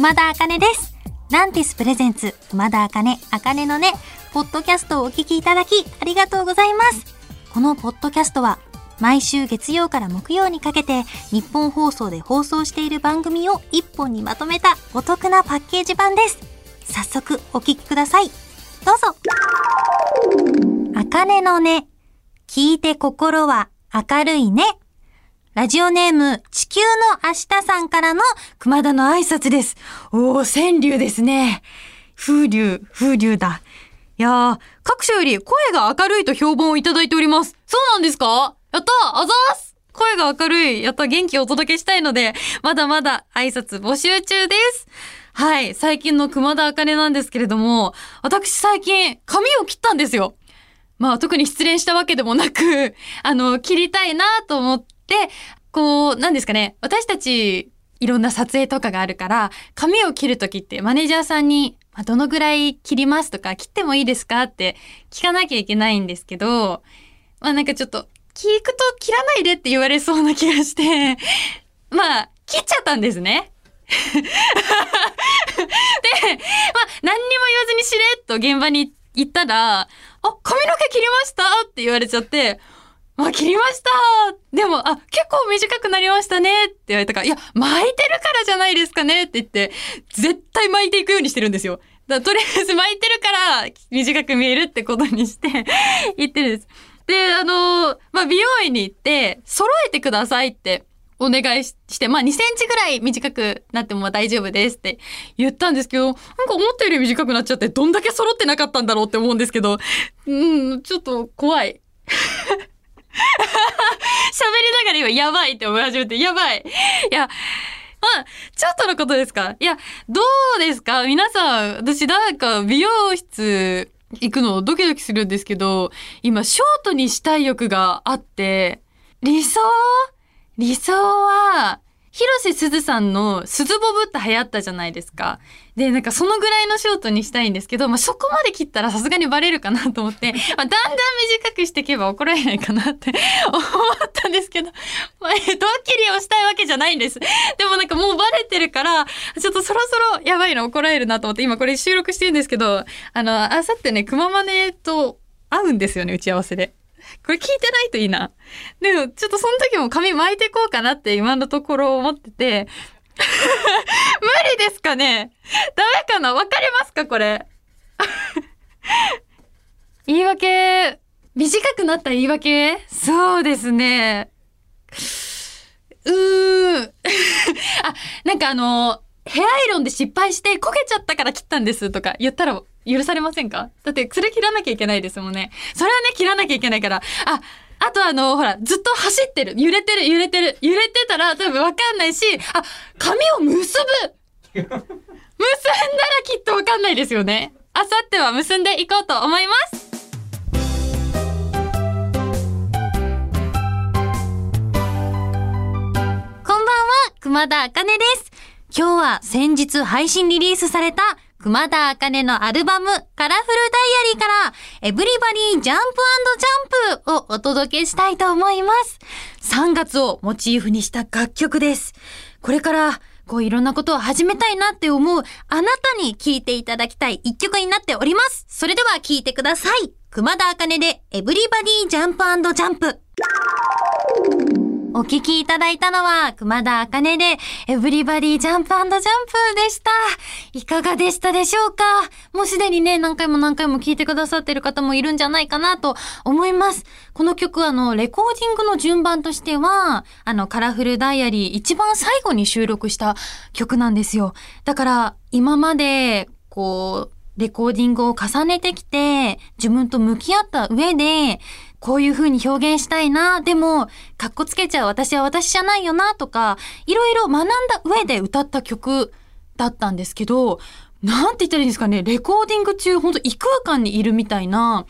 熊田茜です。ランティスプレゼンツ、熊田茜、茜のね、ポッドキャストをお聞きいただき、ありがとうございます。このポッドキャストは、毎週月曜から木曜にかけて、日本放送で放送している番組を一本にまとめたお得なパッケージ版です。早速、お聞きください。どうぞ。茜のね、聞いて心は明るいね。ラジオネーム、地球の明日さんからの熊田の挨拶です。おー、川柳ですね。風流、風流だ。いやー、各所より声が明るいと評判をいただいております。そうなんですか？やったあざーす声が明るい。やった元気をお届けしたいので、まだまだ挨拶募集中です。はい、最近の熊田茜なんですけれども、私最近髪を切ったんですよ。まあ特に失恋したわけでもなく、あの、切りたいなと思って、でこう、なんですかね、私たち、いろんな撮影とかがあるから、髪を切るときってマネージャーさんに、まあ、どのぐらい切りますとか、切ってもいいですかって聞かなきゃいけないんですけど、まあなんかちょっと、聞くと切らないでって言われそうな気がして、まあ、切っちゃったんですね。で、まあ、何にも言わずにしれっと現場に行ったら、あ、髪の毛切りましたって言われちゃって、あ、切りましたでも、あ、結構短くなりましたねって言われたから、いや、巻いてるからじゃないですかねって言って、絶対巻いていくようにしてるんですよ。だとりあえず 巻いてるから短く見えるってことにして 言ってるんです。で、あのまあ、美容院に行って、揃えてくださいってお願いして、まあ、2センチぐらい短くなっても大丈夫ですって言ったんですけど、なんか思ったより短くなっちゃって、どんだけ揃ってなかったんだろうって思うんですけど、うん、ちょっと怖い。喋りながら今、やばいって思い始めて、やばい。いや、まあ、ちょっとのことですか？いや、どうですか？皆さん、私なんか美容室行くのドキドキするんですけど、今、ショートにしたい欲があって、理想？理想は、広瀬すずさんの鈴ボブって流行ったじゃないですか。で、なんかそのぐらいのショートにしたいんですけど、まあ、そこまで切ったらさすがにバレるかなと思って、まあ、だんだん短くしていけば怒られないかなって 思ったんですけど、まあ、ドッキリをしたいわけじゃないんです。でもなんかもうバレてるから、ちょっとそろそろやばいな、怒られるなと思って、今これ収録してるんですけど、あの、あさってね、熊マネと会うんですよね、打ち合わせで。これ聞いてないといいな。でも、ちょっとその時も髪巻いてこうかなって今のところ思ってて、無理ですかねダメかな？わかりますか？これ。言い訳、短くなった言い訳？そうですね。うーん。あ、なんかあの、ヘアアイロンで失敗して焦げちゃったから切ったんですとか言ったら許されませんか？だってそれ切らなきゃいけないですもんね。それはね、切らなきゃいけないから。あ、あとあの、ほら、ずっと走ってる。揺れてる、揺れてる。揺れてたら多分わかんないし、あ、髪を結ぶ結んだらきっとわかんないですよね。あさっては結んでいこうと思います。こんばんは、熊田茜です。今日は先日配信リリースされた熊田茜のアルバムカラフルダイアリーからエブリバディジャンプジャンプをお届けしたいと思います。3月をモチーフにした楽曲です。これからこういろんなことを始めたいなって思うあなたに聴いていただきたい一曲になっております。それでは聴いてください。熊田茜でエブリバディジャンプジャンプ。お聞きいただいたのは、熊田茜で、エブリバディジャンプジャンプでした。いかがでしたでしょうか？もうすでにね、何回も何回も聞いてくださってる方もいるんじゃないかなと思います。この曲、あの、レコーディングの順番としては、あの、カラフルダイアリー一番最後に収録した曲なんですよ。だから、今まで、こう、レコーディングを重ねてきて、自分と向き合った上で、こういう風に表現したいな、でも、かっこつけちゃう私は私じゃないよな、とか、いろいろ学んだ上で歌った曲だったんですけど、なんて言ったらいいんですかね、レコーディング中、ほんと異空間にいるみたいな、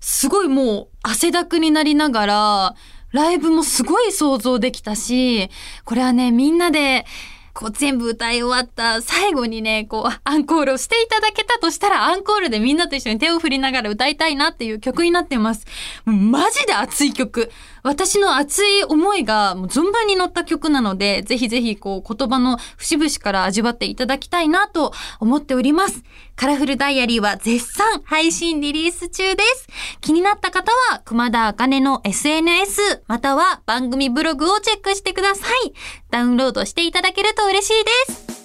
すごいもう汗だくになりながら、ライブもすごい想像できたし、これはね、みんなで、こう全部歌い終わった最後にね、こうアンコールをしていただけたとしたらアンコールでみんなと一緒に手を振りながら歌いたいなっていう曲になってます。マジで熱い曲。私の熱い思いがもう存分に乗った曲なので、ぜひぜひこう言葉の節々から味わっていただきたいなと思っております。カラフルダイアリーは絶賛配信リリース中です。気になった方は、熊田茜の SNS、または番組ブログをチェックしてください。ダウンロードしていただけると嬉しいです。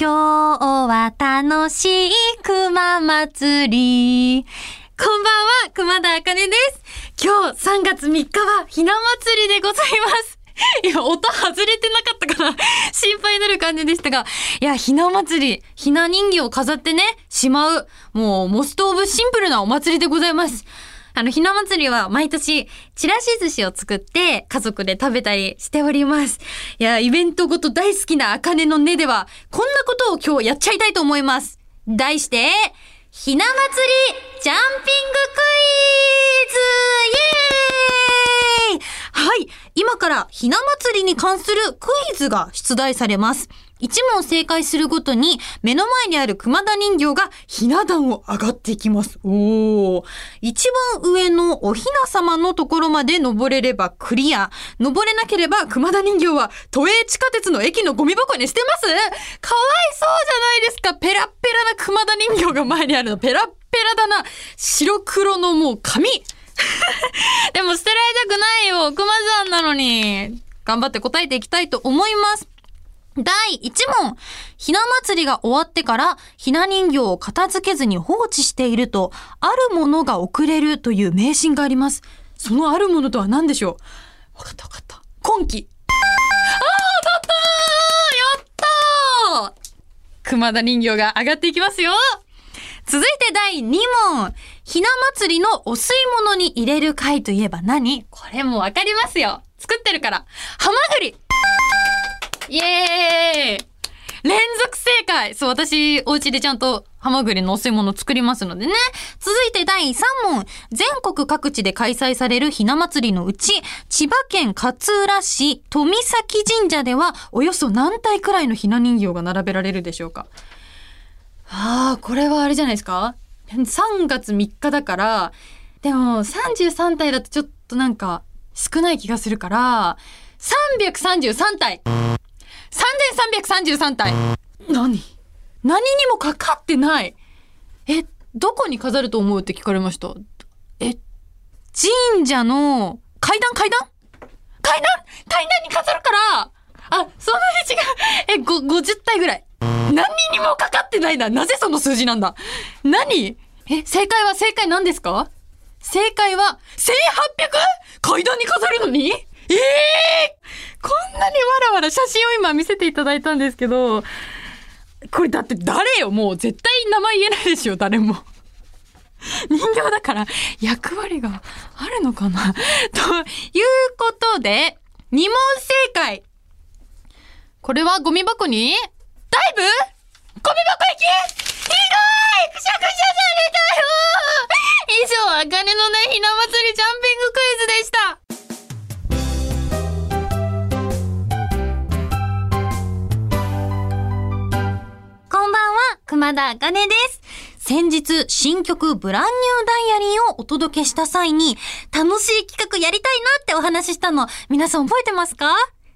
今日は楽しい熊祭り。こんばんは、熊田茜です。今日3月3日はひな祭りでございます。いや、音外れてなかったから 心配になる感じでしたが。いや、ひな祭り、ひな人形を飾ってね、しまう。もう、モストオブシンプルなお祭りでございます。あの、ひな祭りは毎年、ちらし寿司を作って家族で食べたりしております。いや、イベントごと大好きな茜の根では、こんなことを今日やっちゃいたいと思います。題して、ひな祭りジャンピングクイズイエーイはい。今からひな祭りに関するクイズが出題されます。一問正解するごとに、目の前にある熊田人形がひな壇を上がっていきます。おー。一番上のおひな様のところまで登れればクリア。登れなければ熊田人形は都営地下鉄の駅のゴミ箱に捨てますかわいそうじゃないですか。ペラッペラな熊田人形が前にあるの。ペラッペラだな。白黒のもう紙。でも捨てられたくないよ。熊さんなのに。頑張って答えていきたいと思います。第1問。ひな祭りが終わってから、ひな人形を片付けずに放置していると、あるものが送れるという迷信があります。そのあるものとは何でしょう？わかったわかった。今季。ああ当たったやった熊田人形が上がっていきますよ続いて第2問。ひな祭りのお吸い物に入れる貝といえば何？これもわかりますよ。作ってるから。ハマグリイエーイ連続正解そう、私、お家でちゃんとハマグリのお吸い物作りますのでね。続いて第3問。全国各地で開催されるひな祭りのうち、千葉県勝浦市富崎神社では、およそ何体くらいのひな人形が並べられるでしょうかああ、これはあれじゃないですか ?3 月3日だから、でも33体だとちょっとなんか少ない気がするから、333体3333体。何？何にもかかってない。え、どこに飾ると思うって聞かれました？え、神社の階段階段？階段？階段に飾るからあ、そんなに違う。え、ご、50体ぐらい。何にもかかってないな。なぜその数字なんだ？何？え、正解は正解何ですか？正解は 1800? 階段に飾るのに？ええー、こんなにわらわら写真を今見せていただいたんですけど、これだって誰よ？もう絶対名前言えないでしょ、誰も。人形だから役割があるのかな？ということで、2問正解。これはゴミ箱にダイブ？ゴミ箱行き？ひどいくしゃくしゃされたよ以上、あかねのねひな祭りジャンピングクイズでした。熊田茜です。先日、新曲ブランニューダイアリーをお届けした際に、楽しい企画やりたいなってお話ししたの、皆さん覚えてますか？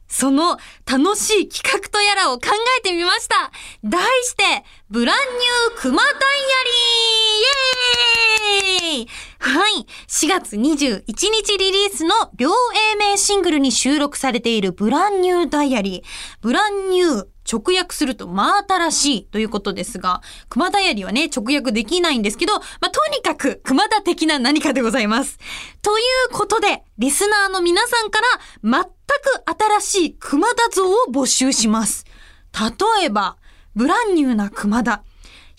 その楽しい企画とやらを考えてみました。題して、ブランニュー熊ダイアリーイはい。4月21日リリースの両 A 名シングルに収録されているブランニューダイアリー。ブランニュー直訳すると真新しいということですが、熊田やりはね、直訳できないんですけど、まあ、とにかく熊田的な何かでございます。ということで、リスナーの皆さんから全く新しい熊田像を募集します。例えば、ブランニューな熊田。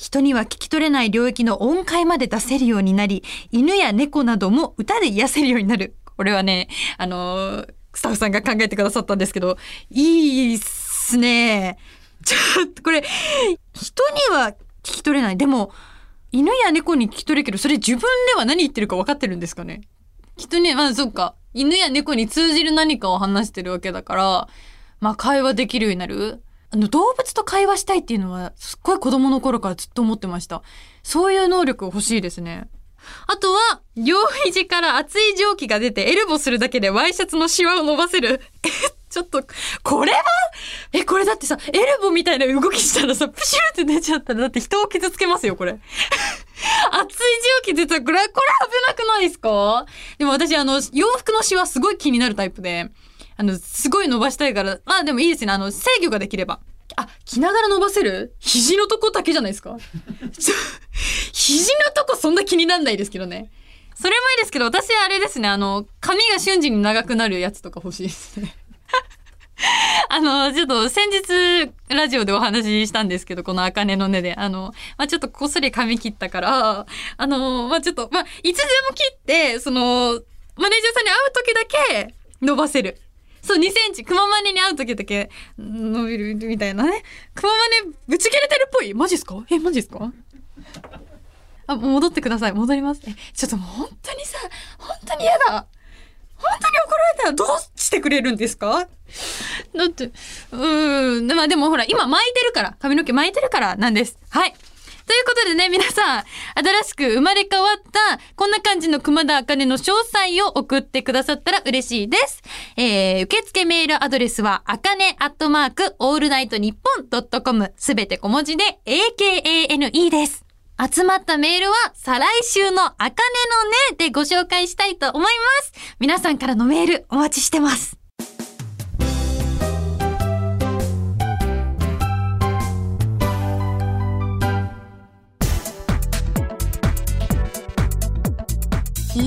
人には聞き取れない領域の音階まで出せるようになり、犬や猫なども歌で癒せるようになる。これはね、あのー、スタッフさんが考えてくださったんですけど、いいっすね。ちょっとこれ、人には聞き取れない。でも、犬や猫に聞き取れるけど、それ自分では何言ってるか分かってるんですかねきっとね、まあそっか。犬や猫に通じる何かを話してるわけだから、まあ会話できるようになる。あの動物と会話したいっていうのはすっごい子供の頃からずっと思ってました。そういう能力欲しいですね。あとは、両肘から熱い蒸気が出てエルボするだけでワイシャツのシワを伸ばせる。え、ちょっと、これは？え、これだってさ、エルボみたいな動きしたらさ、プシューって出ちゃったら、だって人を傷つけますよ、これ。熱い蒸気出たら、これ、これ危なくないですか？でも私、あの、洋服のシワすごい気になるタイプで、あの、すごい伸ばしたいから、まあでもいいですね、あの、制御ができれば。あ、着ながら伸ばせる？肘のとこだけじゃないですか？肘のとこそんな気になんないですけどね。それもいいですけど、私あれですね、あの、髪が瞬時に長くなるやつとか欲しいですね。あの、ちょっと先日ラジオでお話ししたんですけど、この茜の根で、あの、まあ、ちょっとこっそり髪切ったから、あの、まあ、ちょっと、まあ、いつでも切って、その、マネージャーさんに会う時だけ伸ばせる。そう、2センチ。熊マネに会う時だけ伸びるみたいなね。熊マネ、ぶち切れてるっぽい？マジっすか？え、マジっすか？あ、戻ってください。戻ります。え、ちょっともう本当にさ、本当に嫌だ。本当に怒られたらどうしてくれるんですか？だって、うーん。まあでもほら、今巻いてるから、髪の毛巻いてるからなんです。はい。ということでね、皆さん、新しく生まれ変わった、こんな感じの熊田茜の詳細を送ってくださったら嬉しいです。えー、受付メールアドレスは、あかねアットマーク、オールナイトニッポンドットコム、すべて小文字で、AKANE です。集まったメールは、再来週のあかねのねでご紹介したいと思います。皆さんからのメールお待ちしてます。